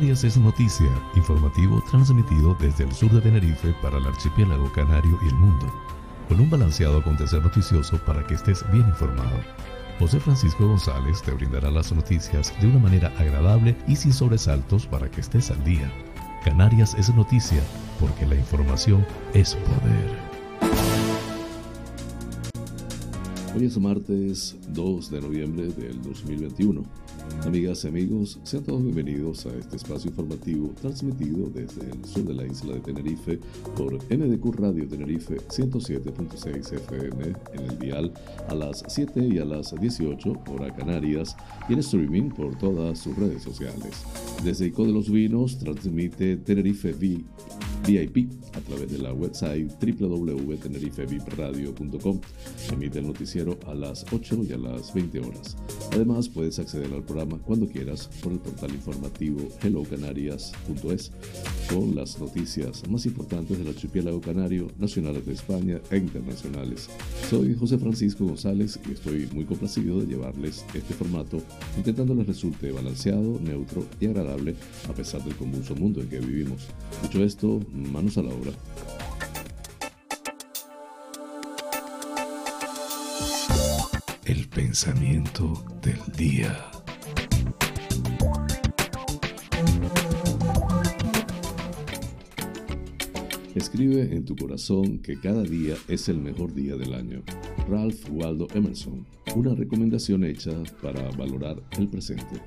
Canarias es noticia, informativo transmitido desde el sur de Tenerife para el archipiélago canario y el mundo, con un balanceado acontecer noticioso para que estés bien informado. José Francisco González te brindará las noticias de una manera agradable y sin sobresaltos para que estés al día. Canarias es noticia porque la información es poder. Hoy es martes 2 de noviembre del 2021. Amigas y amigos, sean todos bienvenidos a este espacio informativo transmitido desde el sur de la isla de Tenerife por MDQ Radio Tenerife 107.6 FM en el dial a las 7 y a las 18 hora Canarias y en streaming por todas sus redes sociales. Desde Ico de los Vinos transmite Tenerife VIP a través de la website www.tenerifevipradio.com. Emite el noticiero a las 8 y a las 20 horas. Además, puedes acceder al programa cuando quieras por el portal informativo hellocanarias.es con las noticias más importantes del archipiélago canario, nacionales de España e internacionales. Soy José Francisco González y estoy muy complacido de llevarles este formato intentando les resulte balanceado, neutro y agradable a pesar del convulso mundo en que vivimos. Dicho esto, manos a la obra. El pensamiento del día. Escribe en tu corazón que cada día es el mejor día del año. Ralph Waldo Emerson, una recomendación hecha para valorar el presente.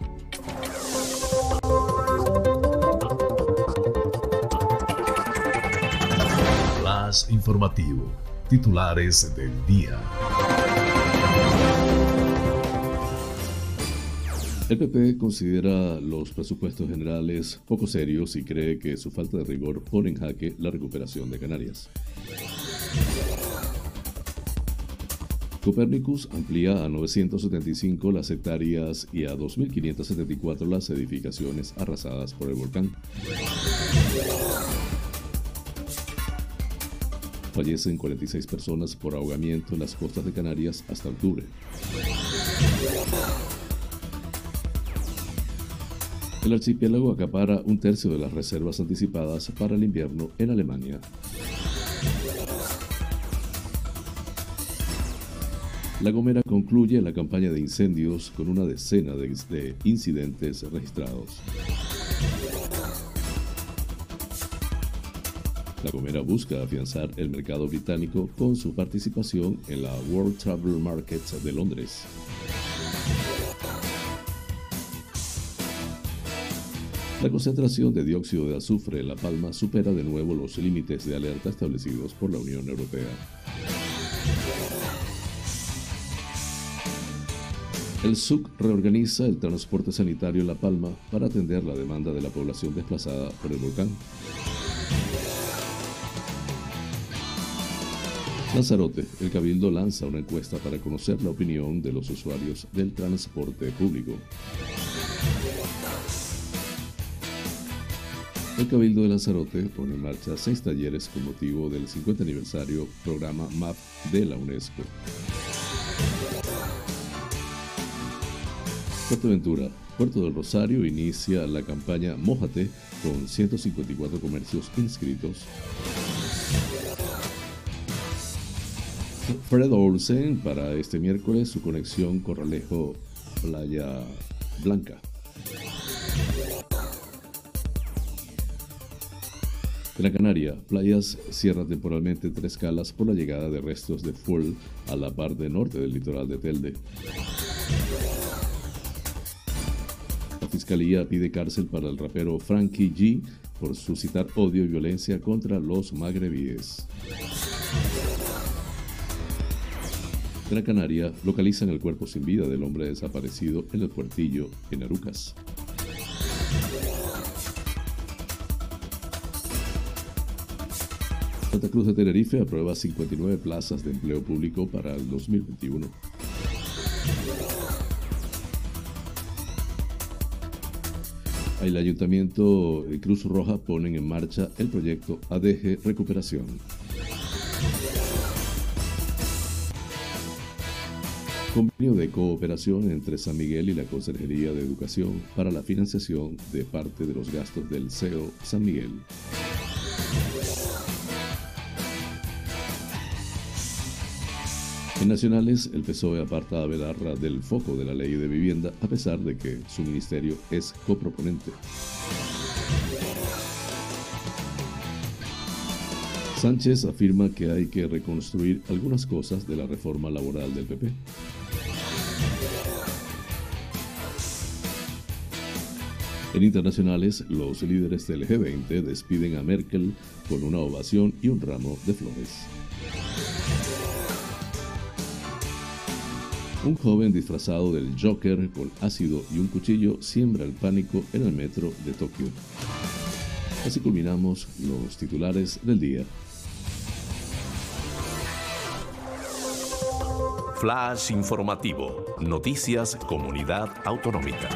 Informativo. Titulares del día. El PP considera los presupuestos generales poco serios y cree que su falta de rigor pone en jaque la recuperación de Canarias. Copernicus amplía a 975 las hectáreas y a 2.574 las edificaciones arrasadas por el volcán. Fallecen 46 personas por ahogamiento en las costas de Canarias hasta octubre. El archipiélago acapara un tercio de las reservas anticipadas para el invierno en Alemania. La Gomera concluye la campaña de incendios con una decena de, incidentes registrados. La Gomera busca afianzar el mercado británico con su participación en la World Travel Market de Londres. La concentración de dióxido de azufre en La Palma supera de nuevo los límites de alerta establecidos por la Unión Europea. El SUC reorganiza el transporte sanitario en La Palma para atender la demanda de la población desplazada por el volcán. Lanzarote, el Cabildo lanza una encuesta para conocer la opinión de los usuarios del transporte público. El Cabildo de Lanzarote pone en marcha seis talleres con motivo del 50 aniversario programa MAP de la UNESCO. Fuerteventura, Puerto del Rosario inicia la campaña Mójate con 154 comercios inscritos. Fred Olsen para este miércoles su conexión Corralejo Playa Blanca. La Canaria, Playas cierra temporalmente tres calas por la llegada de restos de fuel a la parte norte del litoral de Telde. La Fiscalía pide cárcel para el rapero Frankie G por suscitar odio y violencia contra los magrebíes. La Canaria, localizan el cuerpo sin vida del hombre desaparecido en el puertillo en Arucas. Santa Cruz de Tenerife aprueba 59 plazas de empleo público para el 2021. El Ayuntamiento y Cruz Roja ponen en marcha el proyecto ADG Recuperación. Convenio de cooperación entre San Miguel y la Consejería de Educación para la financiación de parte de los gastos del CEO San Miguel. En nacionales, el PSOE aparta a Belarra del foco de la ley de vivienda a pesar de que su ministerio es coproponente. Sánchez afirma que hay que reconstruir algunas cosas de la reforma laboral del PP. En internacionales, los líderes del G20 despiden a Merkel con una ovación y un ramo de flores. Un joven disfrazado del Joker con ácido y un cuchillo siembra el pánico en el metro de Tokio. Así culminamos los titulares del día. Flash informativo. Noticias Comunidad Autonómica.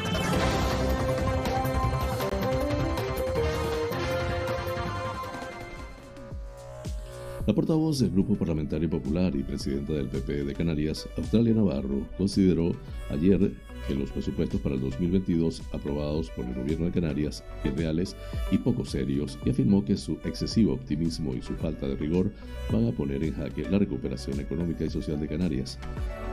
La portavoz del Grupo Parlamentario Popular y presidenta del PP de Canarias, Australia Navarro, consideró ayer que los presupuestos para el 2022 aprobados por el gobierno de Canarias irreales y poco serios y afirmó que su excesivo optimismo y su falta de rigor van a poner en jaque la recuperación económica y social de Canarias.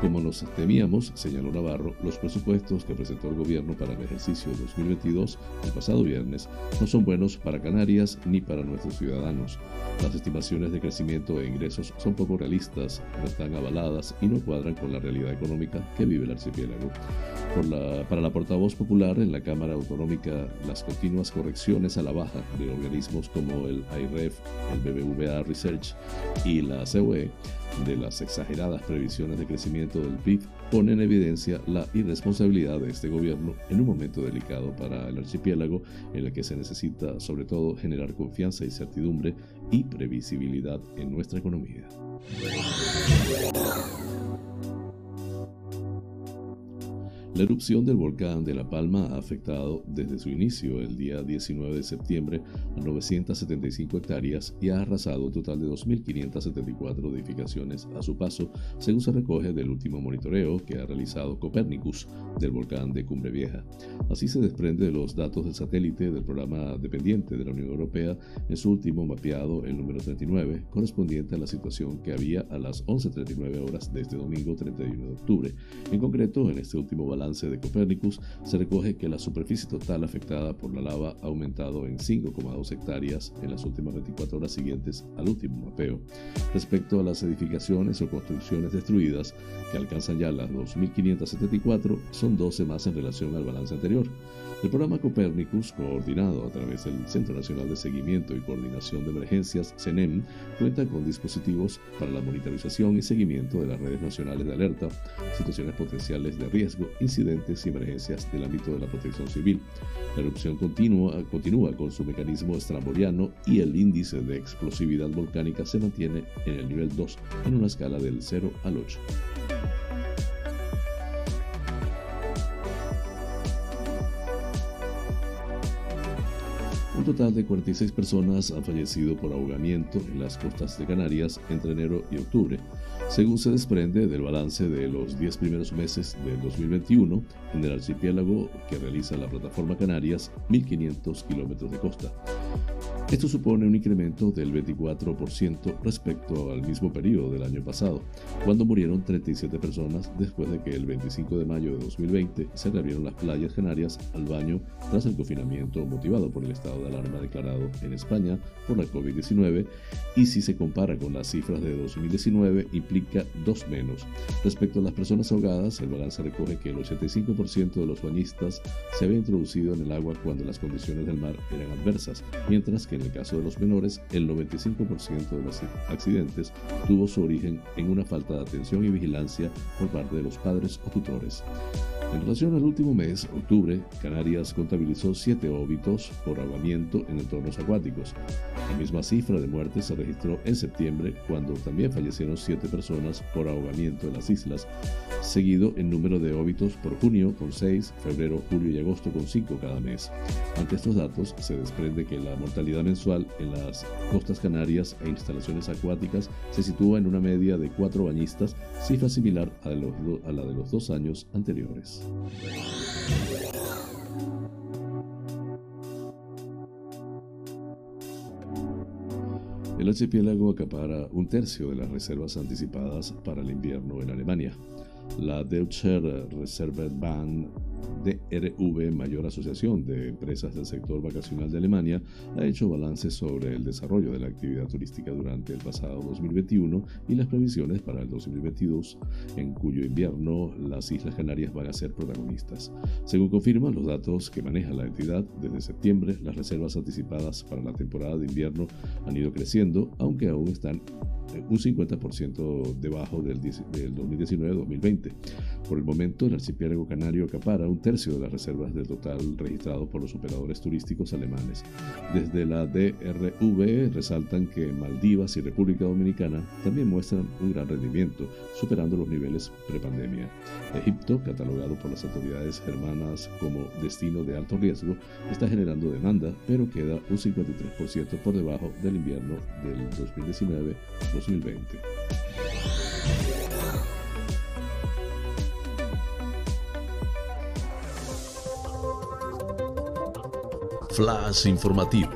Como nos temíamos, señaló Navarro, los presupuestos que presentó el gobierno para el ejercicio 2022 el pasado viernes no son buenos para Canarias ni para nuestros ciudadanos. Las estimaciones de crecimiento e ingresos son poco realistas, no están avaladas y no cuadran con la realidad económica que vive el archipiélago. Para la portavoz popular en la Cámara Autonómica, las continuas correcciones a la baja de organismos como el IREF, el BBVA Research y la COE de las exageradas previsiones de crecimiento del PIB pone en evidencia la irresponsabilidad de este gobierno en un momento delicado para el archipiélago en el que se necesita sobre todo generar confianza y certidumbre y previsibilidad en nuestra economía. La erupción del volcán de La Palma ha afectado desde su inicio el día 19 de septiembre a 975 hectáreas y ha arrasado un total de 2.574 edificaciones a su paso, según se recoge del último monitoreo que ha realizado Copernicus del volcán de Cumbre Vieja. Así se desprende de los datos del satélite del programa dependiente de la Unión Europea en su último mapeado, el número 39, correspondiente a la situación que había a las 11.39 horas de este domingo 31 de octubre. En concreto, en este último balance de Copernicus, se recoge que la superficie total afectada por la lava ha aumentado en 5,2 hectáreas en las últimas 24 horas siguientes al último mapeo. Respecto a las edificaciones o construcciones destruidas, que alcanzan ya las 2.574, son 12 más en relación al balance anterior. El programa Copernicus, coordinado a través del Centro Nacional de Seguimiento y Coordinación de Emergencias, CENEM, cuenta con dispositivos para la monitorización y seguimiento de las redes nacionales de alerta, situaciones potenciales de riesgo, incidentes y emergencias del ámbito de la protección civil. La erupción continua, continúa con su mecanismo estramboliano y el índice de explosividad volcánica se mantiene en el nivel 2 en una escala del 0 al 8. Un total de 46 personas han fallecido por ahogamiento en las costas de Canarias entre enero y octubre, según se desprende del balance de los 10 primeros meses del 2021 en el archipiélago que realiza la plataforma Canarias, 1.500 kilómetros de costa. Esto supone un incremento del 24% respecto al mismo periodo del año pasado, cuando murieron 37 personas después de que el 25 de mayo de 2020 se reabrieron las playas canarias al baño tras el confinamiento motivado por el estado de alarma declarado en España por la COVID-19 y si se compara con las cifras de 2019 implica dos menos. Respecto a las personas ahogadas, el balance recoge que el 85% de los bañistas se había introducido en el agua cuando las condiciones del mar eran adversas, mientras que en el caso de los menores, el 95% de los accidentes tuvo su origen en una falta de atención y vigilancia por parte de los padres o tutores. En relación al último mes, octubre, Canarias contabilizó siete óbitos por ahogamiento en entornos acuáticos. La misma cifra de muertes se registró en septiembre, cuando también fallecieron siete personas por ahogamiento en las islas, seguido en número de óbitos por junio con seis, febrero, julio y agosto con cinco cada mes. Ante estos datos, se desprende que la mortalidad mensual en las costas canarias e instalaciones acuáticas se sitúa en una media de cuatro bañistas, cifra similar a, a la de los dos años anteriores. El archipiélago acapara un tercio de las reservas anticipadas para el invierno en Alemania. La Deutsche Reservebahn DRV, mayor asociación de empresas del sector vacacional de Alemania, ha hecho balances sobre el desarrollo de la actividad turística durante el pasado 2021 y las previsiones para el 2022, en cuyo invierno las Islas Canarias van a ser protagonistas. Según confirman los datos que maneja la entidad, desde septiembre las reservas anticipadas para la temporada de invierno han ido creciendo, aunque aún están un 50% debajo del, del 2019-2020. Por el momento, el archipiélago canario acapara un tercio de las reservas del total registrado por los operadores turísticos alemanes. Desde la DRV resaltan que Maldivas y República Dominicana también muestran un gran rendimiento, superando los niveles prepandemia. Egipto, catalogado por las autoridades germanas como destino de alto riesgo, está generando demanda, pero queda un 53% por debajo del invierno del 2019-2020. Flash informativo,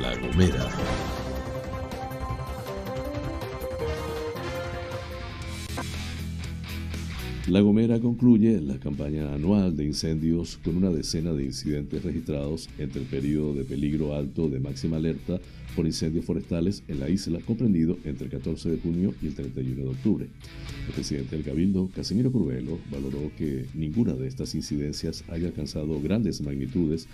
La Gomera. La Gomera concluye la campaña anual de incendios con una decena de incidentes registrados entre el periodo de peligro alto de máxima alerta por incendios forestales en la isla, comprendido entre el 14 de junio y el 31 de octubre. El presidente del Cabildo, Casimiro Curvelo, valoró que ninguna de estas incidencias haya alcanzado grandes magnitudes,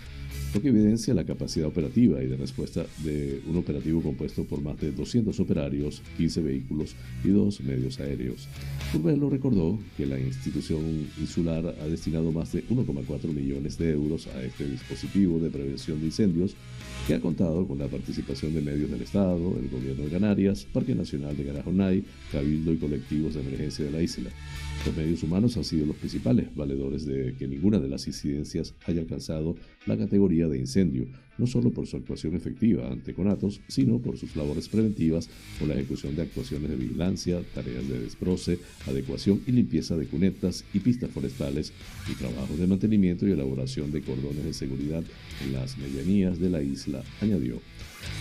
lo que evidencia la capacidad operativa y de respuesta de un operativo compuesto por más de 200 operarios, 15 vehículos y dos medios aéreos. Curvelo recordó que la institución insular ha destinado más de 1,4 millones de euros a este dispositivo de prevención de incendios que ha contado con la participación de medios del Estado, el Gobierno de Canarias, Parque Nacional de Garajonay, Cabildo y colectivos de emergencia de la isla. Los medios humanos han sido los principales valedores de que ninguna de las incidencias haya alcanzado la categoría de incendio, no solo por su actuación efectiva ante conatos, sino por sus labores preventivas o la ejecución de actuaciones de vigilancia, tareas de desbroce, adecuación y limpieza de cunetas y pistas forestales y trabajos de mantenimiento y elaboración de cordones de seguridad en las medianías de la isla, añadió.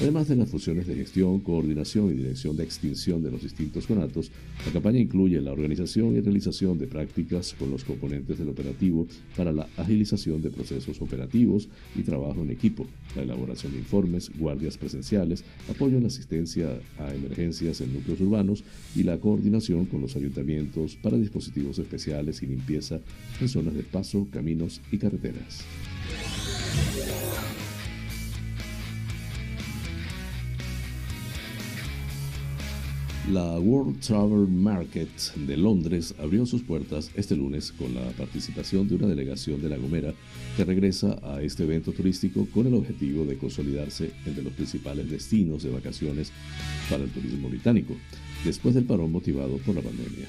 Además de las funciones de gestión, coordinación y dirección de extinción de los distintos conatos, la campaña incluye la organización y realización de prácticas con los componentes del operativo para la agilización de procesos operativos y trabajo en equipo, la elaboración de informes, guardias presenciales, apoyo en la asistencia a emergencias en núcleos urbanos y la coordinación con los ayuntamientos para dispositivos especiales y limpieza en zonas de paso, caminos y carreteras. La World Travel Market de Londres abrió sus puertas este lunes con la participación de una delegación de La Gomera que regresa a este evento turístico con el objetivo de consolidarse entre los principales destinos de vacaciones para el turismo británico, después del parón motivado por la pandemia.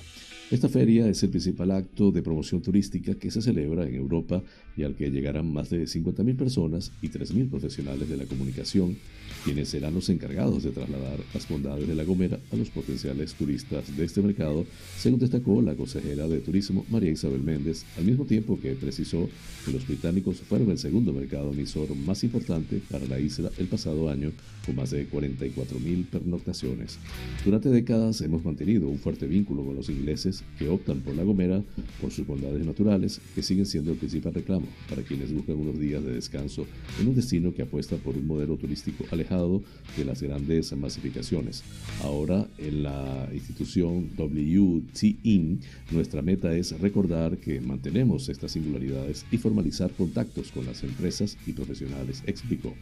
Esta feria es el principal acto de promoción turística que se celebra en Europa y al que llegarán más de 50.000 personas y 3.000 profesionales de la comunicación, quienes serán los encargados de trasladar las bondades de La Gomera a los potenciales turistas de este mercado, según destacó la consejera de Turismo María Isabel Méndez, al mismo tiempo que precisó que los británicos fueron el segundo mercado emisor más importante para la isla el pasado año, con más de 44.000 pernoctaciones. Durante décadas hemos mantenido un fuerte vínculo con los ingleses que optan por La Gomera por sus bondades naturales, que siguen siendo el principal reclamo para quienes buscan unos días de descanso en un destino que apuesta por un modelo turístico alejado de las grandes masificaciones. Ahora, en la institución WTIN, nuestra meta es recordar que mantenemos estas singularidades y formalizar contactos con las empresas y profesionales, explicó.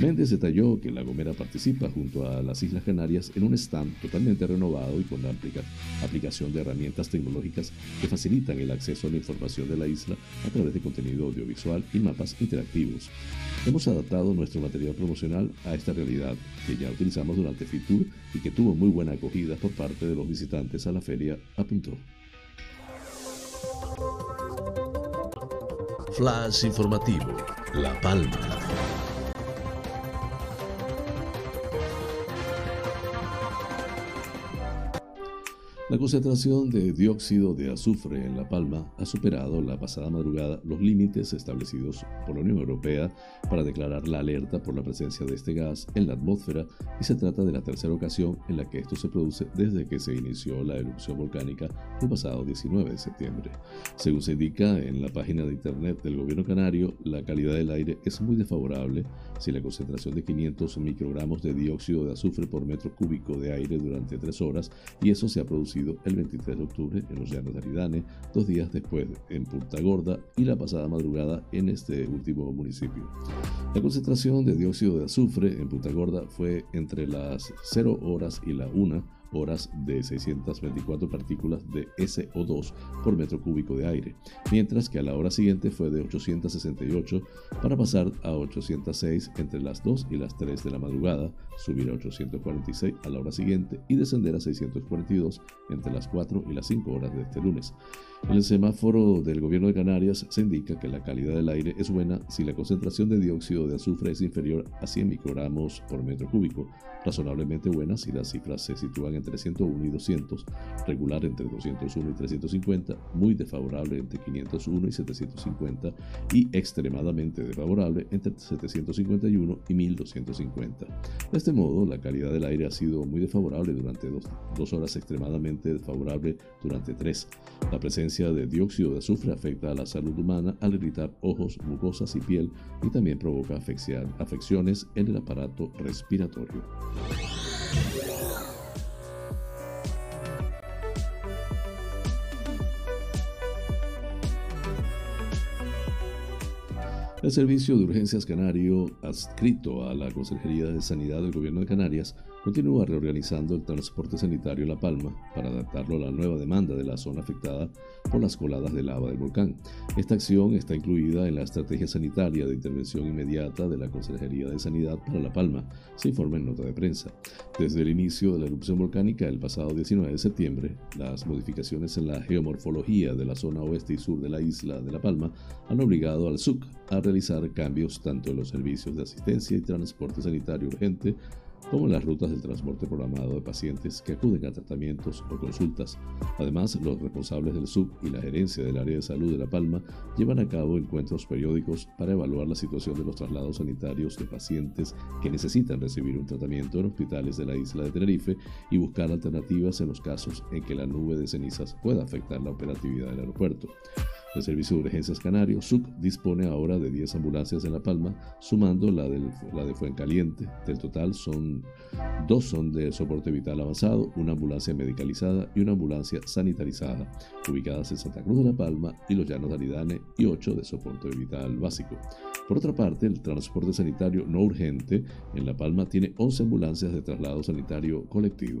Méndez detalló que La Gomera participa junto a las Islas Canarias en un stand totalmente renovado y con la aplicación de herramientas tecnológicas que facilitan el acceso a la información de la isla a través de contenido audiovisual y mapas interactivos. Hemos adaptado nuestro material promocional a esta realidad que ya utilizamos durante FITUR y que tuvo muy buena acogida por parte de los visitantes a la feria, apuntó. Flash informativo, La Palma. La concentración de dióxido de azufre en La Palma ha superado la pasada madrugada los límites establecidos por la Unión Europea para declarar la alerta por la presencia de este gas en la atmósfera y se trata de la tercera ocasión en la que esto se produce desde que se inició la erupción volcánica el pasado 19 de septiembre. Según se indica en la página de internet del gobierno canario, la calidad del aire es muy desfavorable si la concentración de 500 microgramos de dióxido de azufre por metro cúbico de aire durante tres horas y eso se ha producido el 23 de octubre en los Llanos de Aridane, dos días después en Punta Gorda y la pasada madrugada en este último municipio. La concentración de dióxido de azufre en Punta Gorda fue entre las 0 horas y la 1 horas de 624 partículas de SO2 por metro cúbico de aire, mientras que a la hora siguiente fue de 868 para pasar a 806 entre las 2 y las 3 de la madrugada, subir a 846 a la hora siguiente y descender a 642 entre las 4 y las 5 horas de este lunes. En el semáforo del gobierno de Canarias se indica que la calidad del aire es buena si la concentración de dióxido de azufre es inferior a 100 microgramos por metro cúbico, razonablemente buena si las cifras se sitúan entre 101 y 200, regular entre 201 y 350, muy desfavorable entre 501 y 750 y extremadamente desfavorable entre 751 y 1250. De este modo, la calidad del aire ha sido muy desfavorable durante dos, dos horas, extremadamente desfavorable durante tres. La presencia de dióxido de azufre afecta a la salud humana al irritar ojos, mucosas y piel y también provoca afecciones en el aparato respiratorio. El Servicio de Urgencias Canario, adscrito a la Consejería de Sanidad del Gobierno de Canarias, continúa reorganizando el transporte sanitario La Palma para adaptarlo a la nueva demanda de la zona afectada por las coladas de lava del volcán. Esta acción está incluida en la estrategia sanitaria de intervención inmediata de la Consejería de Sanidad para La Palma, se informa en nota de prensa. Desde el inicio de la erupción volcánica el pasado 19 de septiembre, las modificaciones en la geomorfología de la zona oeste y sur de la isla de La Palma han obligado al SUC a realizar cambios tanto en los servicios de asistencia y transporte sanitario urgente como las rutas del transporte programado de pacientes que acuden a tratamientos o consultas. Además, los responsables del SUB y la gerencia del área de salud de La Palma llevan a cabo encuentros periódicos para evaluar la situación de los traslados sanitarios de pacientes que necesitan recibir un tratamiento en hospitales de la isla de Tenerife y buscar alternativas en los casos en que la nube de cenizas pueda afectar la operatividad del aeropuerto. El Servicio de Urgencias Canario, SUC, dispone ahora de 10 ambulancias en La Palma, sumando la, la de Fuencaliente. Del total, son dos son de soporte vital avanzado, una ambulancia medicalizada y una ambulancia sanitarizada, ubicadas en Santa Cruz de La Palma y Los Llanos de Aridane, y ocho de soporte vital básico. Por otra parte, el transporte sanitario no urgente en La Palma tiene 11 ambulancias de traslado sanitario colectivo.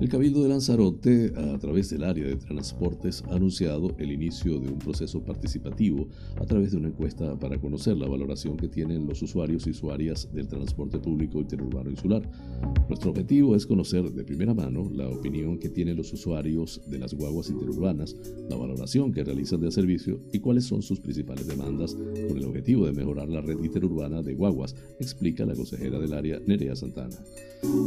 El Cabildo de Lanzarote, a través del área de transportes, ha anunciado el inicio de un proceso participativo a través de una encuesta para conocer la valoración que tienen los usuarios y usuarias del transporte público interurbano insular. Nuestro objetivo es conocer de primera mano la opinión que tienen los usuarios de las guaguas interurbanas, la valoración que realizan del servicio y cuáles son sus principales demandas con el objetivo de mejorar la red interurbana de guaguas, explica la consejera del área Nerea Santana.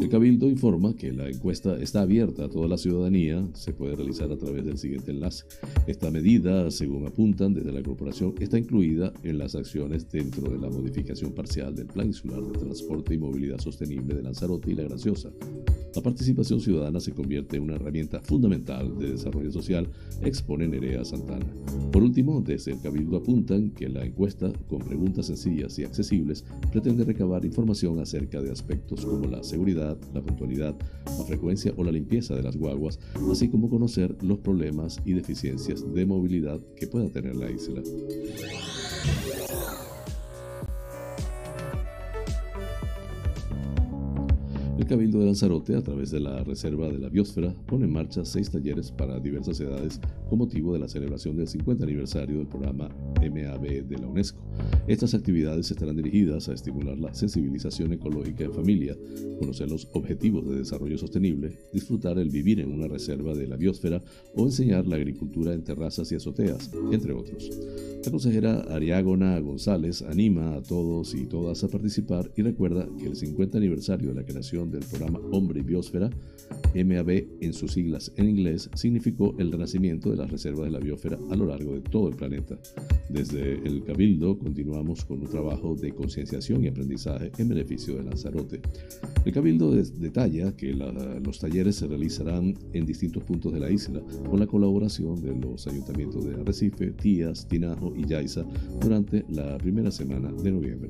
El Cabildo informa que la encuesta está abierta a toda la ciudadanía, se puede realizar a través del siguiente enlace. Esta medida, según apuntan desde la corporación, está incluida en las acciones dentro de la modificación parcial del Plan Insular de Transporte y Movilidad Sostenible de Lanzarote y La Graciosa. La participación ciudadana se convierte en una herramienta fundamental de desarrollo social, expone Nerea Santana. Por último, desde el Cabildo apuntan que la encuesta, con preguntas sencillas y accesibles, pretende recabar información acerca de aspectos como la seguridad, la puntualidad, la frecuencia o la limpieza de las guaguas, así como conocer los problemas y deficiencias de movilidad que pueda tener la isla. El Cabildo de Lanzarote, a través de la Reserva de la Biosfera, pone en marcha seis talleres para diversas edades con motivo de la celebración del 50 aniversario del programa MAB de la UNESCO. Estas actividades estarán dirigidas a estimular la sensibilización ecológica en familia, conocer los objetivos de desarrollo sostenible, disfrutar el vivir en una reserva de la biosfera o enseñar la agricultura en terrazas y azoteas, entre otros. La consejera Ariágona González anima a todos y todas a participar y recuerda que el 50 aniversario de la creación del programa Hombre y Biosfera, MAB en sus siglas en inglés, significó el renacimiento de las reservas de la biosfera a lo largo de todo el planeta. Desde el Cabildo continuamos con un trabajo de concienciación y aprendizaje en beneficio de Lanzarote. El Cabildo detalla que los talleres se realizarán en distintos puntos de la isla con la colaboración de los ayuntamientos de Arrecife, Tías, Tinajo y Yaiza durante la primera semana de noviembre.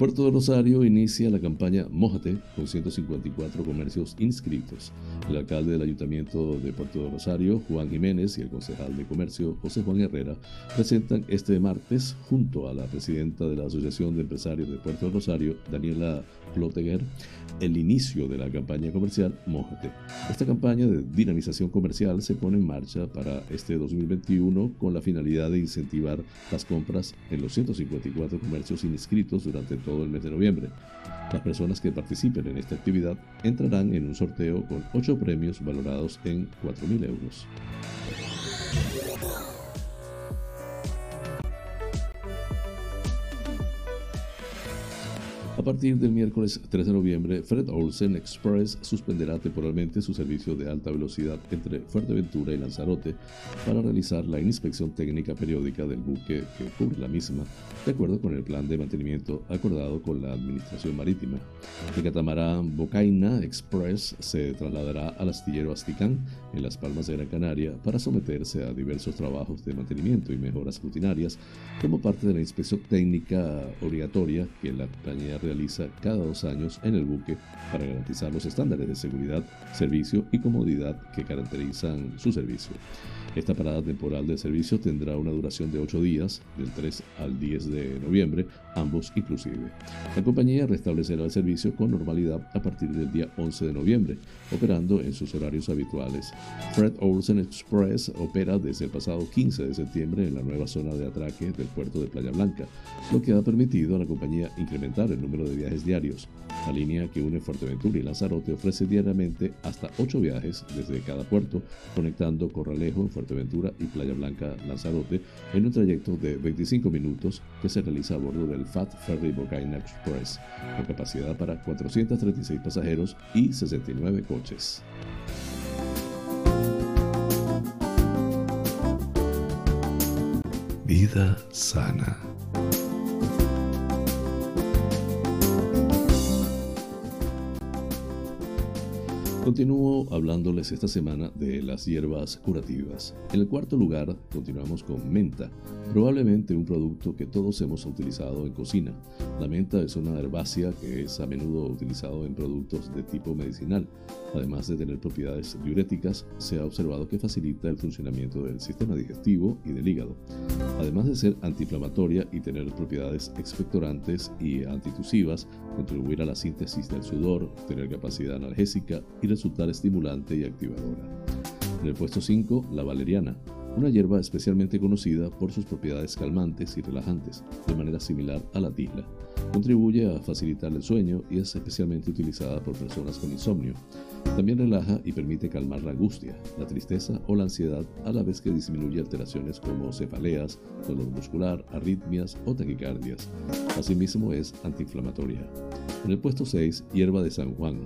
Puerto de Rosario inicia la campaña Mójate con 154 comercios inscritos. El alcalde del Ayuntamiento de Puerto de Rosario, Juan Jiménez, y el concejal de Comercio, José Juan Herrera, presentan este martes, junto a la presidenta de la Asociación de Empresarios de Puerto de Rosario, Daniela Ploteguer, el inicio de la campaña comercial Mójate. Esta campaña de dinamización comercial se pone en marcha para este 2021 con la finalidad de incentivar las compras en los 154 comercios inscritos durante todo el mes de noviembre. Las personas que participen en esta actividad entrarán en un sorteo con 8 premios valorados en 4.000 euros. A partir del miércoles 3 de noviembre, Fred Olsen Express suspenderá temporalmente su servicio de alta velocidad entre Fuerteventura y Lanzarote para realizar la inspección técnica periódica del buque que cubre la misma, de acuerdo con el plan de mantenimiento acordado con la Administración Marítima. El catamarán Bocaina Express se trasladará al astillero Asticán, en Las Palmas de Gran Canaria, para someterse a diversos trabajos de mantenimiento y mejoras rutinarias como parte de la inspección técnica obligatoria que la compañía realiza cada dos años en el buque para garantizar los estándares de seguridad, servicio y comodidad que caracterizan su servicio. Esta parada temporal de servicio tendrá una duración de 8 días, del 3 al 10 de noviembre, ambos inclusive. La compañía restablecerá el servicio con normalidad a partir del día 11 de noviembre, operando en sus horarios habituales. Fred Olsen Express opera desde el pasado 15 de septiembre en la nueva zona de atraque del puerto de Playa Blanca, lo que ha permitido a la compañía incrementar el número de viajes diarios. La línea que une Fuerteventura y Lanzarote ofrece diariamente hasta 8 viajes desde cada puerto, conectando Corralejo en Fuerteventura y Playa Blanca Lanzarote en un trayecto de 25 minutos que se realiza a bordo del Fat Ferry Bocaina Express, con capacidad para 436 pasajeros y 69 coches. Vida sana. Continúo hablándoles esta semana de las hierbas curativas. En el cuarto lugar, continuamos con menta, probablemente un producto que todos hemos utilizado en cocina. La menta es una herbácea que es a menudo utilizado en productos de tipo medicinal. Además de tener propiedades diuréticas, se ha observado que facilita el funcionamiento del sistema digestivo y del hígado. Además de ser antiinflamatoria y tener propiedades expectorantes y antitusivas, contribuir a la síntesis del sudor, tener capacidad analgésica y resultar estimulante y activadora. En el puesto 5, la valeriana, una hierba especialmente conocida por sus propiedades calmantes y relajantes, de manera similar a la tisla. Contribuye a facilitar el sueño y es especialmente utilizada por personas con insomnio. También relaja y permite calmar la angustia, la tristeza o la ansiedad, a la vez que disminuye alteraciones como cefaleas, dolor muscular, arritmias o taquicardias. Asimismo es antiinflamatoria. En el puesto 6, hierba de San Juan.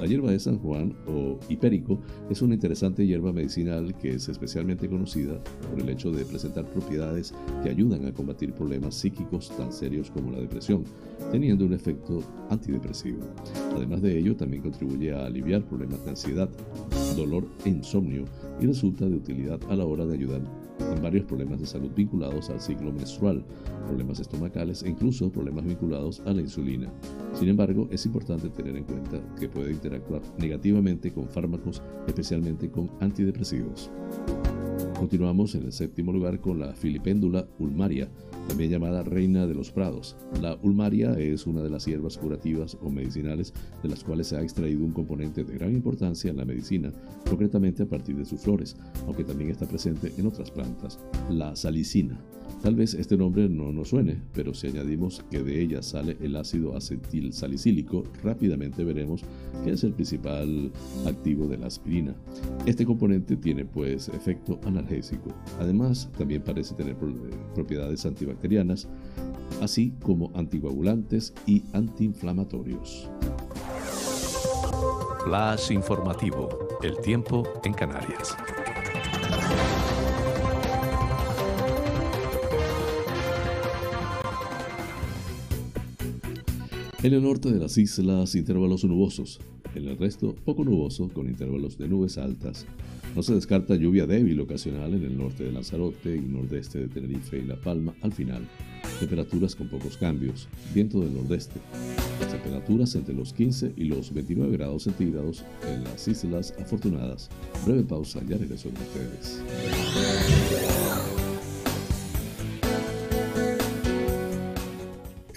La hierba de San Juan o hipérico es una interesante hierba medicinal que es especialmente conocida por el hecho de presentar propiedades que ayudan a combatir problemas psíquicos tan serios como la depresión, teniendo un efecto antidepresivo. Además de ello, también contribuye a aliviar problemas de ansiedad, dolor e insomnio y resulta de utilidad a la hora de ayudar en varios problemas de salud vinculados al ciclo menstrual, problemas estomacales e incluso problemas vinculados a la insulina. Sin embargo, es importante tener en cuenta que puede interactuar negativamente con fármacos, especialmente con antidepresivos. Continuamos en el séptimo lugar con la filipéndula ulmaria, también llamada reina de los prados. La ulmaria es una de las hierbas curativas o medicinales de las cuales se ha extraído un componente de gran importancia en la medicina, concretamente a partir de sus flores, aunque también está presente en otras plantas. La salicina. Tal vez este nombre no nos suene, pero si añadimos que de ella sale el ácido acetil salicílico, rápidamente veremos que es el principal activo de la aspirina. Este componente tiene pues efecto analgésico. Además, también parece tener propiedades antibacterianas, así como anticoagulantes y antiinflamatorios. Flash informativo. El tiempo en Canarias. En el norte de las islas, intervalos nubosos. En el resto, poco nuboso, con intervalos de nubes altas. No se descarta lluvia débil ocasional en el norte de Lanzarote y nordeste de Tenerife y La Palma al final. Temperaturas con pocos cambios. Viento del nordeste. Temperaturas entre los 15 y los 29 grados centígrados en las Islas Afortunadas. Breve pausa, ya regreso con ustedes.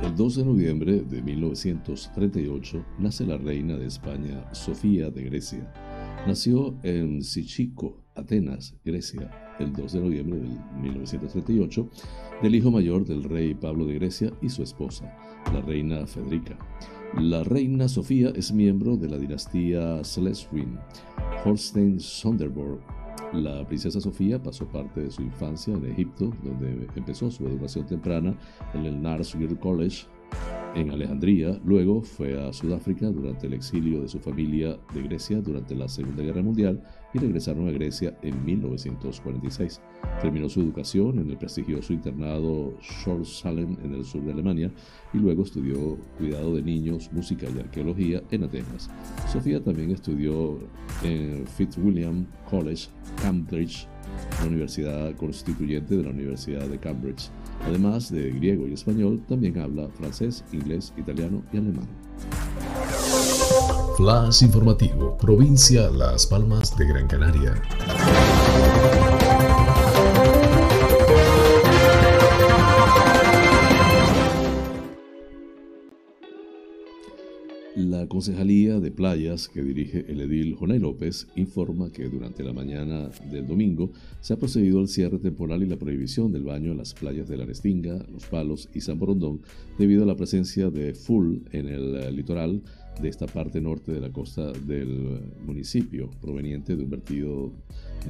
El 2 de noviembre de 1938 nace la reina de España, Sofía de Grecia. Nació en Sichiko, Atenas, Grecia, el 2 de noviembre de 1938, del hijo mayor del rey Pablo de Grecia y su esposa, la reina Federica. La reina Sofía es miembro de la dinastía Schleswig, Holstein-Sonderburg, la princesa Sofía pasó parte de su infancia en Egipto, donde empezó su educación temprana en el Girl College en Alejandría. Luego fue a Sudáfrica durante el exilio de su familia de Grecia durante la Segunda Guerra Mundial y regresaron a Grecia en 1946. Terminó su educación en el prestigioso internado Salem en el sur de Alemania y luego estudió cuidado de niños, música y arqueología en Atenas. Sofía también estudió en Fitzwilliam College, Cambridge, la Universidad Constituyente de la Universidad de Cambridge. Además de griego y español, también habla francés, inglés, italiano y alemán. Flash informativo, provincia Las Palmas de Gran Canaria. La Concejalía de Playas que dirige el edil Jonay López informa que durante la mañana del domingo se ha procedido al cierre temporal y la prohibición del baño en las playas de La Restinga, Los Palos y San Borondón debido a la presencia de full en el eh, litoral de esta parte norte de la costa del municipio, proveniente de un vertido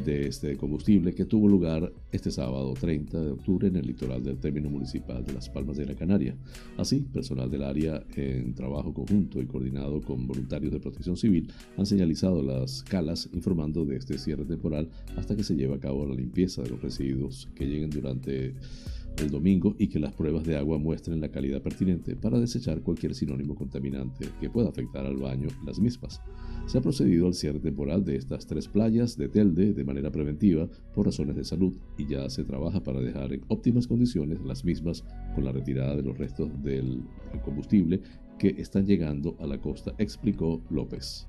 de este combustible que tuvo lugar este sábado 30 de octubre en el litoral del término municipal de Las Palmas de la Canaria. Así, personal del área, en trabajo conjunto y coordinado con voluntarios de protección civil, han señalizado las calas informando de este cierre temporal hasta que se lleve a cabo la limpieza de los residuos que lleguen durante el domingo y que las pruebas de agua muestren la calidad pertinente para desechar cualquier sinónimo contaminante que pueda afectar al baño las mismas. Se ha procedido al cierre temporal de estas tres playas de Telde de manera preventiva por razones de salud y ya se trabaja para dejar en óptimas condiciones las mismas con la retirada de los restos del combustible que están llegando a la costa, explicó López.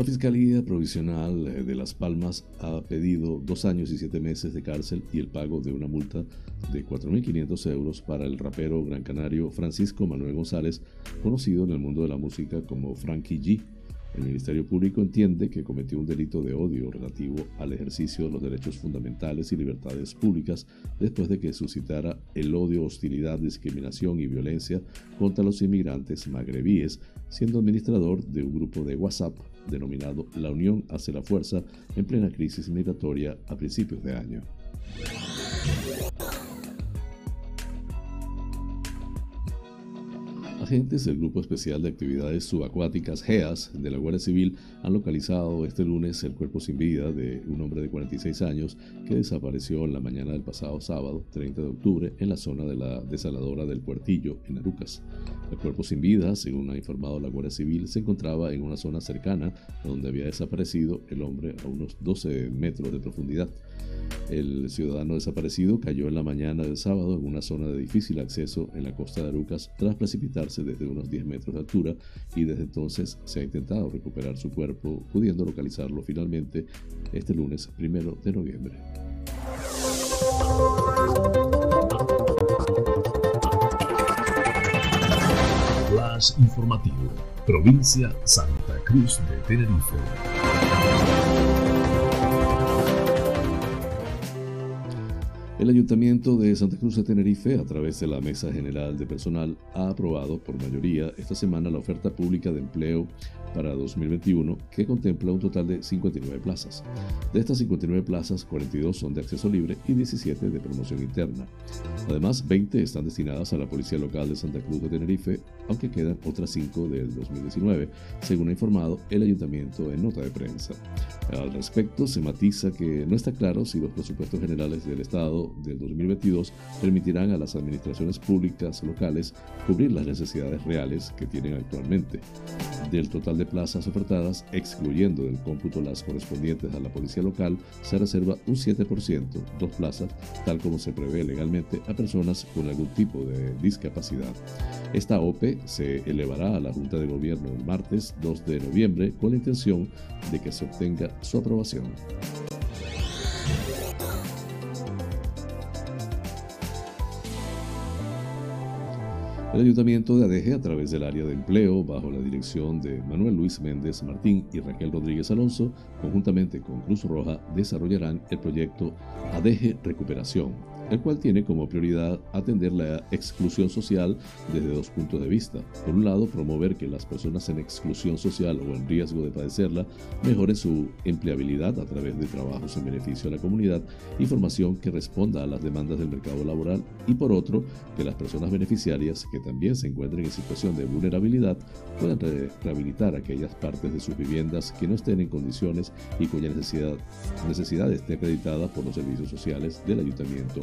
La Fiscalía Provisional eh, de Las Palmas ha pedido dos años y siete meses de cárcel y el pago de una multa de 4.500 euros para el rapero gran canario Francisco Manuel González, conocido en el mundo de la música como Frankie G. El Ministerio Público entiende que cometió un delito de odio relativo al ejercicio de los derechos fundamentales y libertades públicas después de que suscitara el odio, hostilidad, discriminación y violencia contra los inmigrantes magrebíes, siendo administrador de un grupo de WhatsApp denominado La Unión hace la Fuerza en plena crisis migratoria a principios de año. Agentes del Grupo Especial de Actividades Subacuáticas GEAS de la Guardia Civil han localizado este lunes el cuerpo sin vida de un hombre de 46 años que desapareció en la mañana del pasado sábado, 30 de octubre, en la zona de la desaladora del Puertillo, en Arucas. El cuerpo sin vida, según ha informado la Guardia Civil, se encontraba en una zona cercana donde había desaparecido el hombre a unos 12 metros de profundidad. El ciudadano desaparecido cayó en la mañana del sábado en una zona de difícil acceso en la costa de Arucas tras precipitarse desde unos 10 metros de altura y desde entonces se ha intentado recuperar su cuerpo, pudiendo localizarlo finalmente este lunes primero de noviembre. Flash informativo, provincia Santa Cruz de Tenerife. El Ayuntamiento de Santa Cruz de Tenerife, a través de la Mesa General de Personal, ha aprobado por mayoría esta semana la oferta pública de empleo para 2021 que contempla un total de 59 plazas. De estas 59 plazas, 42 son de acceso libre y 17 de promoción interna. Además, 20 están destinadas a la Policía Local de Santa Cruz de Tenerife, aunque quedan otras 5 del 2019, según ha informado el ayuntamiento en nota de prensa. Al respecto, se matiza que no está claro si los presupuestos generales del Estado del 2022 permitirán a las administraciones públicas locales cubrir las necesidades reales que tienen actualmente. Del total de plazas ofertadas, excluyendo del cómputo las correspondientes a la policía local, se reserva un 7%, dos plazas, tal como se prevé legalmente, a personas con algún tipo de discapacidad. Esta OPE se elevará a la Junta de Gobierno el martes 2 de noviembre con la intención de que se obtenga su aprobación. El Ayuntamiento de Adeje, a través del área de empleo, bajo la dirección de Manuel Luis Méndez Martín y Raquel Rodríguez Alonso, conjuntamente con Cruz Roja, desarrollarán el proyecto Adeje Recuperación, el cual tiene como prioridad atender la exclusión social desde dos puntos de vista. Por un lado, promover que las personas en exclusión social o en riesgo de padecerla mejoren su empleabilidad a través de trabajos en beneficio de la comunidad y formación que responda a las demandas del mercado laboral y por otro, que las personas beneficiarias que también se encuentren en situación de vulnerabilidad puedan rehabilitar aquellas partes de sus viviendas que no estén en condiciones y cuya necesidad, necesidad esté acreditada por los servicios sociales del ayuntamiento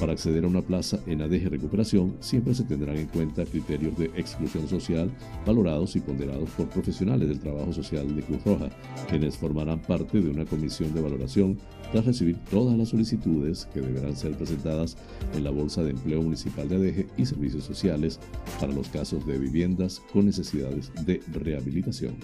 para acceder a una plaza en ADG Recuperación siempre se tendrán en cuenta criterios de exclusión social valorados y ponderados por profesionales del trabajo social de Cruz Roja, quienes formarán parte de una comisión de valoración tras recibir todas las solicitudes que deberán ser presentadas en la Bolsa de Empleo Municipal de ADG y Servicios Sociales para los casos de viviendas con necesidades de rehabilitación.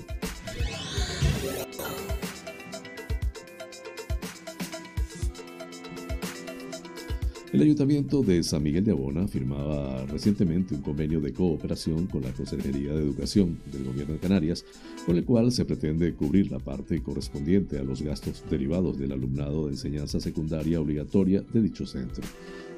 El Ayuntamiento de San Miguel de Abona firmaba recientemente un convenio de cooperación con la Consejería de Educación del Gobierno de Canarias, con el cual se pretende cubrir la parte correspondiente a los gastos derivados del alumnado de enseñanza secundaria obligatoria de dicho centro.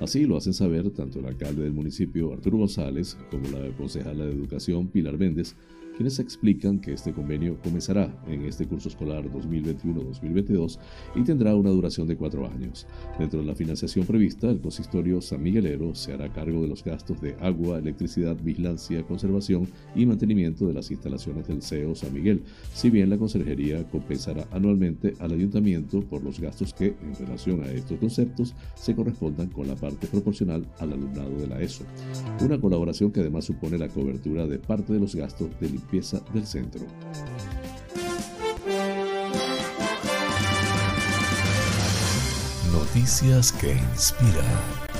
Así lo hacen saber tanto el alcalde del municipio Arturo González como la concejala de Educación Pilar Méndez, quienes explican que este convenio comenzará en este curso escolar 2021-2022 y tendrá una duración de cuatro años. Dentro de la financiación prevista, el consistorio San Miguelero se hará cargo de los gastos de agua, electricidad, vigilancia, conservación y mantenimiento de las instalaciones del CEO San Miguel, si bien la Consejería compensará anualmente al ayuntamiento por los gastos que, en relación a estos conceptos, se correspondan con la parte proporcional al alumnado de la ESO. Una colaboración que además supone la cobertura de parte de los gastos del pieza del centro. Noticias que inspiran.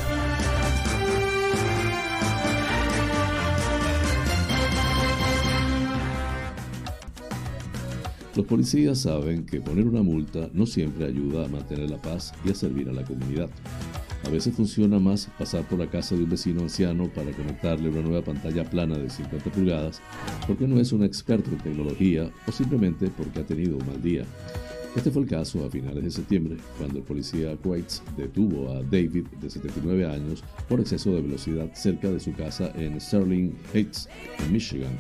Los policías saben que poner una multa no siempre ayuda a mantener la paz y a servir a la comunidad. A veces funciona más pasar por la casa de un vecino anciano para conectarle una nueva pantalla plana de 50 pulgadas porque no es un experto en tecnología o simplemente porque ha tenido un mal día. Este fue el caso a finales de septiembre, cuando el policía Quates detuvo a David, de 79 años, por exceso de velocidad cerca de su casa en Sterling Heights, en Michigan.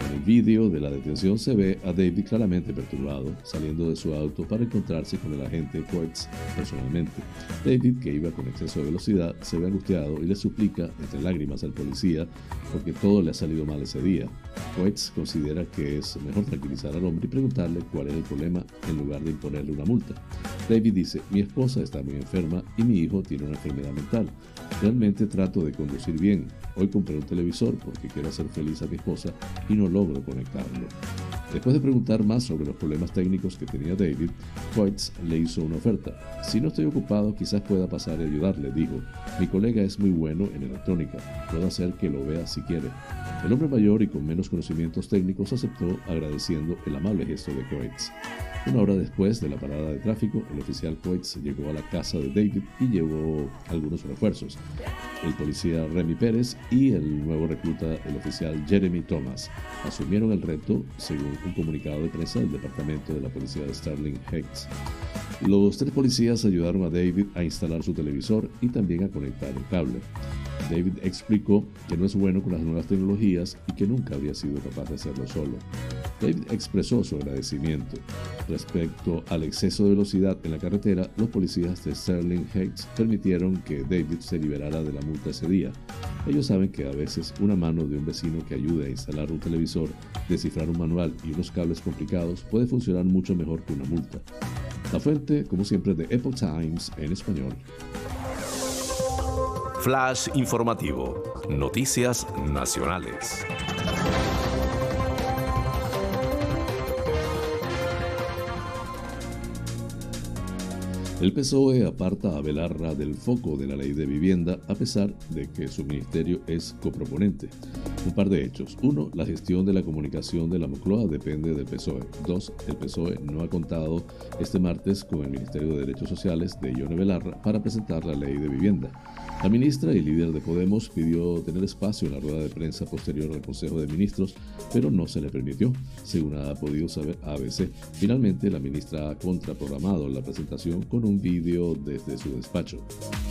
En el vídeo de la detención se ve a David claramente perturbado, saliendo de su auto para encontrarse con el agente Coates personalmente. David, que iba con exceso de velocidad, se ve angustiado y le suplica, entre lágrimas, al policía porque todo le ha salido mal ese día. Coates considera que es mejor tranquilizar al hombre y preguntarle cuál es el problema en lugar de imponerle una multa. David dice, mi esposa está muy enferma y mi hijo tiene una enfermedad mental. Realmente trato de conducir bien. Hoy compré un televisor porque quiero hacer feliz a mi esposa y no logro conectarlo. Después de preguntar más sobre los problemas técnicos que tenía David, Coates le hizo una oferta. Si no estoy ocupado, quizás pueda pasar y ayudarle, dijo. Mi colega es muy bueno en electrónica. Puedo hacer que lo vea si quiere. El hombre mayor y con menos conocimientos técnicos aceptó agradeciendo el amable gesto de Coates. Una hora después de la parada de tráfico, el oficial Coates llegó a la casa de David y llevó algunos refuerzos. El policía Remy Pérez y el nuevo recluta, el oficial Jeremy Thomas, asumieron el reto según un comunicado de prensa del departamento de la policía de Sterling Heights. Los tres policías ayudaron a David a instalar su televisor y también a conectar el cable. David explicó que no es bueno con las nuevas tecnologías y que nunca habría sido capaz de hacerlo solo. David expresó su agradecimiento. Respecto al exceso de velocidad en la carretera, los policías de Sterling Heights permitieron que David se liberara de la multa ese día. Ellos saben que a veces una mano de un vecino que ayude a instalar un televisor, descifrar un manual y unos cables complicados puede funcionar mucho mejor que una multa. La fuente, como siempre, de Epoch Times en español. Flash informativo. Noticias nacionales. El PSOE aparta a Belarra del foco de la ley de vivienda a pesar de que su ministerio es coproponente. Un par de hechos. Uno, la gestión de la comunicación de la Moncloa depende del PSOE. Dos, el PSOE no ha contado este martes con el Ministerio de Derechos Sociales de Ione Belarra para presentar la ley de vivienda. La ministra y líder de Podemos pidió tener espacio en la rueda de prensa posterior al Consejo de Ministros, pero no se le permitió, según ha podido saber ABC. Finalmente, la ministra ha contraprogramado la presentación con un vídeo desde su despacho.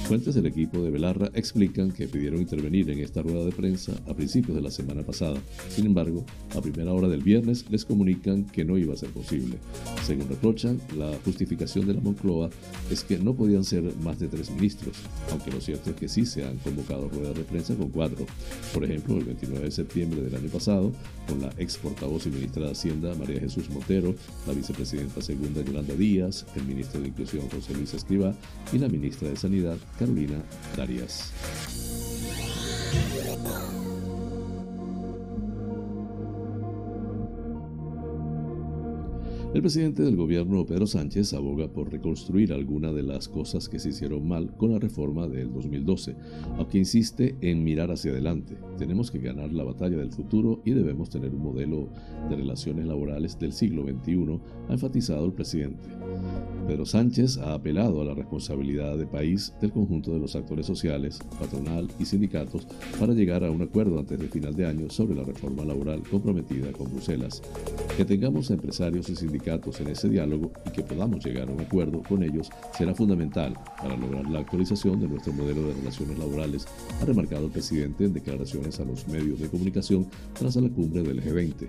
Fuentes del equipo de Belarra explican que pidieron intervenir en esta rueda de prensa a principios de la semana pasada. Sin embargo, a primera hora del viernes les comunican que no iba a ser posible. Según reprochan, la justificación de la Moncloa es que no podían ser más de tres ministros, aunque lo cierto es que sí se han convocado ruedas de prensa con cuatro. Por ejemplo, el 29 de septiembre del año pasado, con la ex portavoz y ministra de Hacienda María Jesús Montero, la vicepresidenta segunda Yolanda Díaz, el ministro de Inclusión José Luis Escribá y la ministra de Sanidad Carolina Darias. El presidente del gobierno, Pedro Sánchez, aboga por reconstruir algunas de las cosas que se hicieron mal con la reforma del 2012, aunque insiste en mirar hacia adelante. Tenemos que ganar la batalla del futuro y debemos tener un modelo de relaciones laborales del siglo XXI, ha enfatizado el presidente. Pedro Sánchez ha apelado a la responsabilidad de país del conjunto de los actores sociales, patronal y sindicatos para llegar a un acuerdo antes del final de año sobre la reforma laboral comprometida con Bruselas. Que tengamos empresarios y sindicatos en ese diálogo y que podamos llegar a un acuerdo con ellos será fundamental para lograr la actualización de nuestro modelo de relaciones laborales, ha remarcado el presidente en declaraciones a los medios de comunicación tras la cumbre del G20.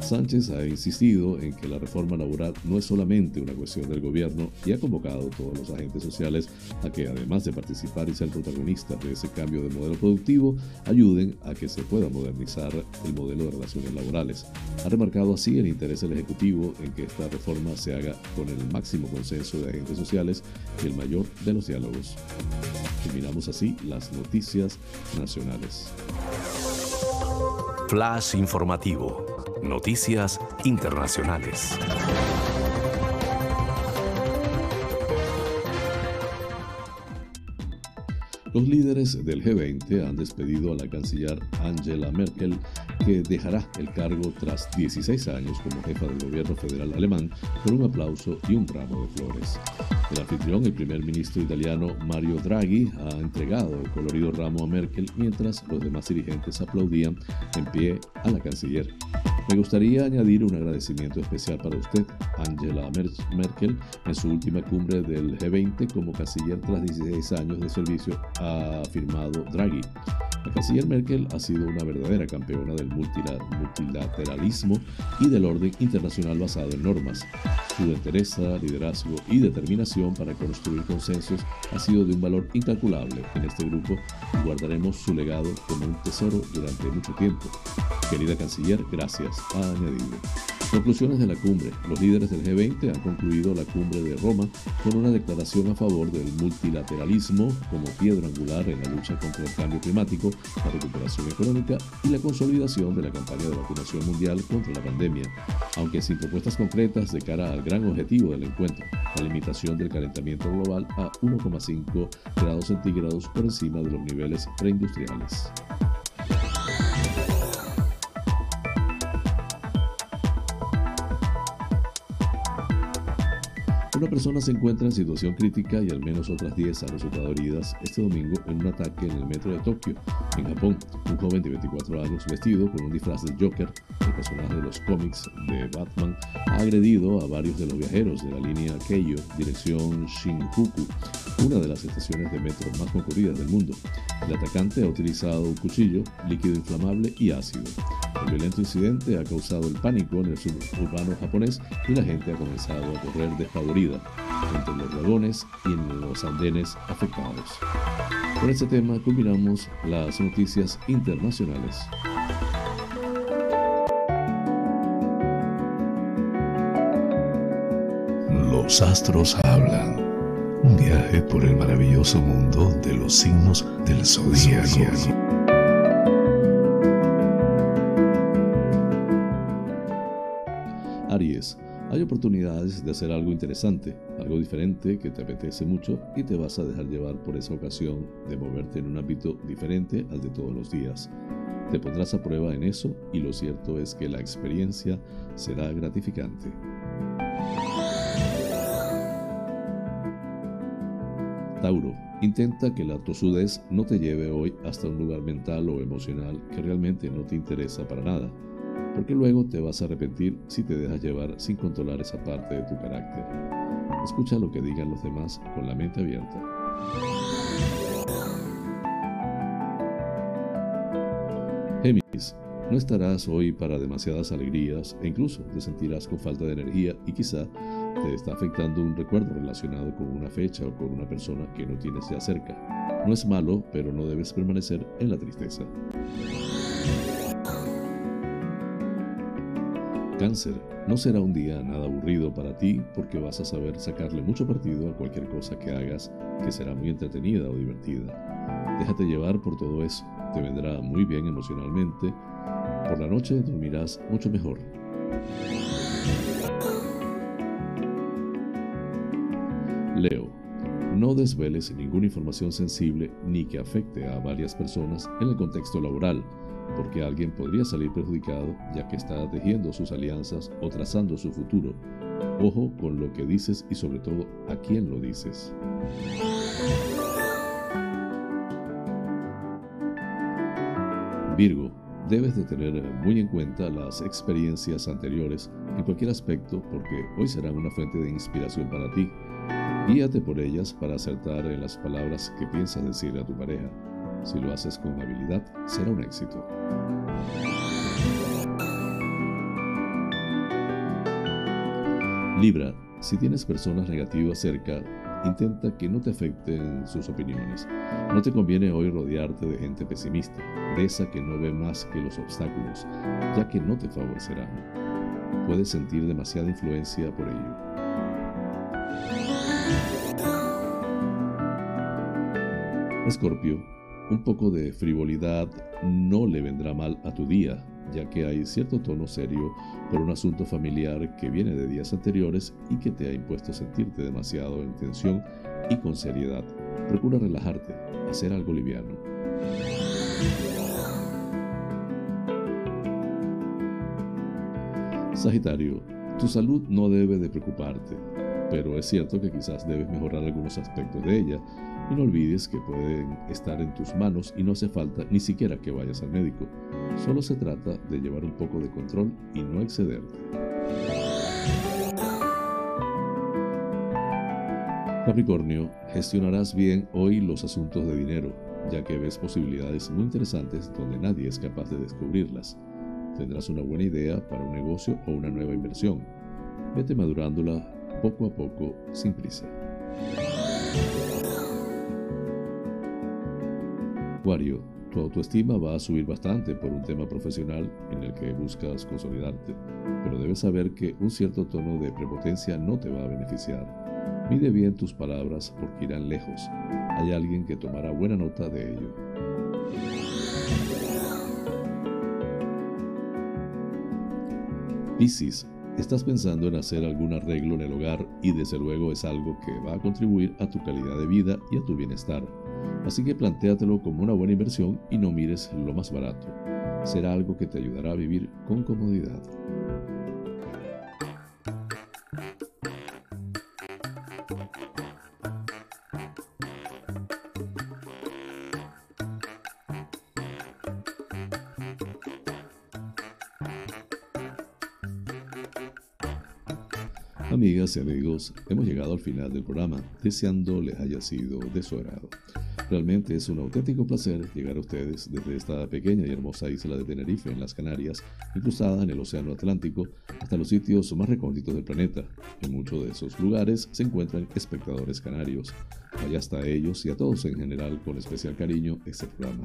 Sánchez ha insistido en que la reforma laboral no es solamente una cuestión del gobierno y ha convocado a todos los agentes sociales a que, además de participar y ser protagonistas de ese cambio de modelo productivo, ayuden a que se pueda modernizar el modelo de relaciones laborales. Ha remarcado así el interés del Ejecutivo en que esta reforma se haga con el máximo consenso de agentes sociales y el mayor de los diálogos. Terminamos así las noticias nacionales. Flash informativo. Noticias internacionales. Los líderes del G20 han despedido a la canciller Angela Merkel, que dejará el cargo tras 16 años como jefa del gobierno federal alemán, con un aplauso y un ramo de flores. El anfitrión, el primer ministro italiano Mario Draghi, ha entregado el colorido ramo a Merkel mientras los demás dirigentes aplaudían en pie a la canciller. Me gustaría añadir un agradecimiento especial para usted, Angela Merkel, en su última cumbre del G20 como canciller tras 16 años de servicio, ha afirmado Draghi. La canciller Merkel ha sido una verdadera campeona del multilateralismo y del orden internacional basado en normas. Su entereza, liderazgo y determinación para construir consensos ha sido de un valor incalculable en este grupo y guardaremos su legado como un tesoro durante mucho tiempo. Querida canciller, gracias, ha añadido. Conclusiones de la cumbre. Los líderes del G20 han concluido la cumbre de Roma con una declaración a favor del multilateralismo como piedra angular en la lucha contra el cambio climático, la recuperación económica y la consolidación de la campaña de vacunación mundial contra la pandemia, aunque sin propuestas concretas de cara al gran objetivo del encuentro, la limitación del calentamiento global a 1,5 grados centígrados por encima de los niveles preindustriales. Una persona se encuentra en situación crítica y al menos otras 10 han resultado heridas este domingo en un ataque en el metro de Tokio, en Japón. Un joven de 24 años vestido con un disfraz de Joker, el personaje de los cómics de Batman, ha agredido a varios de los viajeros de la línea Keio, dirección Shinjuku, una de las estaciones de metro más concurridas del mundo. El atacante ha utilizado un cuchillo, líquido inflamable y ácido. El violento incidente ha causado el pánico en el suburbano japonés y la gente ha comenzado a correr despavorida entre los vagones y en los andenes afectados. Con este tema culminamos las noticias internacionales. Los astros hablan. Un viaje por el maravilloso mundo de los signos del zodiaco. Aries, hay oportunidades de hacer algo interesante, algo diferente que te apetece mucho y te vas a dejar llevar por esa ocasión de moverte en un ámbito diferente al de todos los días. Te pondrás a prueba en eso y lo cierto es que la experiencia será gratificante. Tauro, intenta que la tosudez no te lleve hoy hasta un lugar mental o emocional que realmente no te interesa para nada porque luego te vas a arrepentir si te dejas llevar sin controlar esa parte de tu carácter. Escucha lo que digan los demás con la mente abierta. Géminis, no estarás hoy para demasiadas alegrías e incluso te sentirás con falta de energía y quizá te está afectando un recuerdo relacionado con una fecha o con una persona que no tienes ya cerca. No es malo, pero no debes permanecer en la tristeza. Cáncer, no será un día nada aburrido para ti porque vas a saber sacarle mucho partido a cualquier cosa que hagas que será muy entretenida o divertida. Déjate llevar por todo eso, te vendrá muy bien emocionalmente. Por la noche dormirás mucho mejor. Leo, no desveles ninguna información sensible ni que afecte a varias personas en el contexto laboral porque alguien podría salir perjudicado ya que está tejiendo sus alianzas o trazando su futuro. Ojo con lo que dices y sobre todo a quién lo dices. Virgo, debes de tener muy en cuenta las experiencias anteriores en cualquier aspecto porque hoy serán una fuente de inspiración para ti. Guíate por ellas para acertar en las palabras que piensas decir a tu pareja. Si lo haces con habilidad, será un éxito. Libra, si tienes personas negativas cerca, intenta que no te afecten sus opiniones. No te conviene hoy rodearte de gente pesimista, de esa que no ve más que los obstáculos, ya que no te favorecerán. Puedes sentir demasiada influencia por ello. Escorpio, un poco de frivolidad no le vendrá mal a tu día, ya que hay cierto tono serio por un asunto familiar que viene de días anteriores y que te ha impuesto sentirte demasiado en tensión y con seriedad. Procura relajarte, hacer algo liviano. Sagitario, tu salud no debe de preocuparte, pero es cierto que quizás debes mejorar algunos aspectos de ella y no olvides que pueden estar en tus manos y no hace falta ni siquiera que vayas al médico. Solo se trata de llevar un poco de control y no excederte. Capricornio, gestionarás bien hoy los asuntos de dinero, ya que ves posibilidades muy interesantes donde nadie es capaz de descubrirlas. Tendrás una buena idea para un negocio o una nueva inversión. Vete madurándola poco a poco, sin prisa. Acuario, tu autoestima va a subir bastante por un tema profesional en el que buscas consolidarte, pero debes saber que un cierto tono de prepotencia no te va a beneficiar. Mide bien tus palabras porque irán lejos. Hay alguien que tomará buena nota de ello. Piscis, estás pensando en hacer algún arreglo en el hogar y desde luego es algo que va a contribuir a tu calidad de vida y a tu bienestar. Así que plantéatelo como una buena inversión y no mires lo más barato. Será algo que te ayudará a vivir con comodidad. Amigas y amigos, hemos llegado al final del programa, deseando les haya sido de su agrado. Realmente es un auténtico placer llegar a ustedes desde esta pequeña y hermosa isla de Tenerife en las Canarias, incrustada en el Océano Atlántico, hasta los sitios más recónditos del planeta. En muchos de esos lugares se encuentran espectadores canarios. Vaya hasta ellos y a todos en general con especial cariño este programa.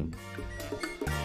Uhum.